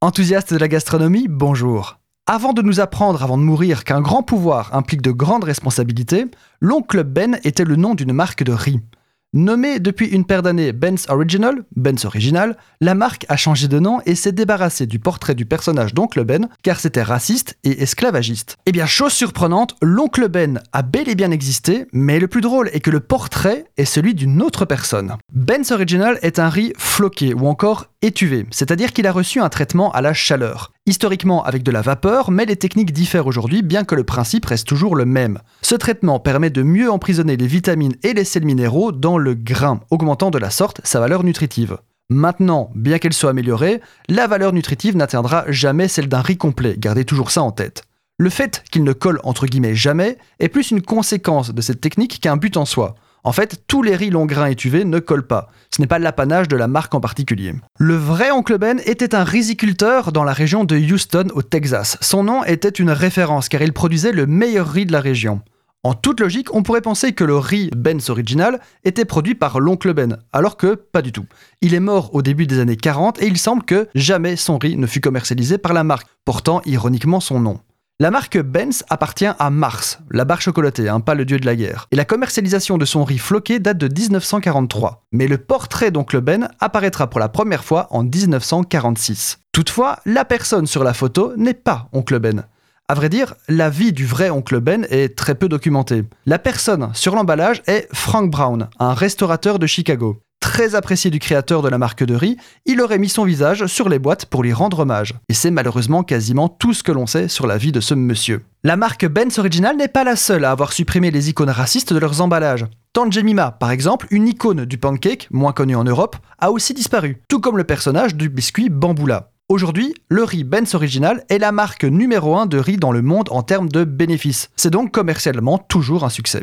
Enthousiaste de la gastronomie, bonjour. Avant de nous apprendre avant de mourir qu'un grand pouvoir implique de grandes responsabilités, l'oncle Ben était le nom d'une marque de riz. Nommée depuis une paire d'années Ben's Original, la marque a changé de nom et s'est débarrassée du portrait du personnage d'Oncle Ben car c'était raciste et esclavagiste. Eh bien, chose surprenante, l'Oncle Ben a bel et bien existé, mais le plus drôle est que le portrait est celui d'une autre personne. Ben's Original est un riz floqué ou encore étuvé, c'est-à-dire qu'il a reçu un traitement à la chaleur. Historiquement avec de la vapeur, mais les techniques diffèrent aujourd'hui bien que le principe reste toujours le même. Ce traitement permet de mieux emprisonner les vitamines et les sels minéraux dans le grain, augmentant de la sorte sa valeur nutritive. Maintenant, bien qu'elle soit améliorée, la valeur nutritive n'atteindra jamais celle d'un riz complet, gardez toujours ça en tête. Le fait qu'il ne colle entre guillemets jamais est plus une conséquence de cette technique qu'un but en soi. En fait, tous les riz long grain étuvés ne collent pas. Ce n'est pas l'apanage de la marque en particulier. Le vrai oncle Ben était un riziculteur dans la région de Houston au Texas. Son nom était une référence car il produisait le meilleur riz de la région. En toute logique, on pourrait penser que le riz Ben's Original était produit par l'oncle Ben, alors que pas du tout. Il est mort au début des années 40 et il semble que jamais son riz ne fut commercialisé par la marque, portant ironiquement son nom. La marque Benz appartient à Mars, la barre chocolatée, hein, pas le dieu de la guerre. Et la commercialisation de son riz floqué date de 1943. Mais le portrait d'Oncle Ben apparaîtra pour la première fois en 1946. Toutefois, la personne sur la photo n'est pas Oncle Ben. À vrai dire, la vie du vrai oncle Ben est très peu documentée. La personne sur l'emballage est Frank Brown, un restaurateur de Chicago très apprécié du créateur de la marque de riz, il aurait mis son visage sur les boîtes pour lui rendre hommage. Et c'est malheureusement quasiment tout ce que l'on sait sur la vie de ce monsieur. La marque Ben's Original n'est pas la seule à avoir supprimé les icônes racistes de leurs emballages. Tangemima, par exemple, une icône du pancake, moins connue en Europe, a aussi disparu, tout comme le personnage du biscuit Bamboula. Aujourd'hui, le riz Ben's Original est la marque numéro 1 de riz dans le monde en termes de bénéfices. C'est donc commercialement toujours un succès.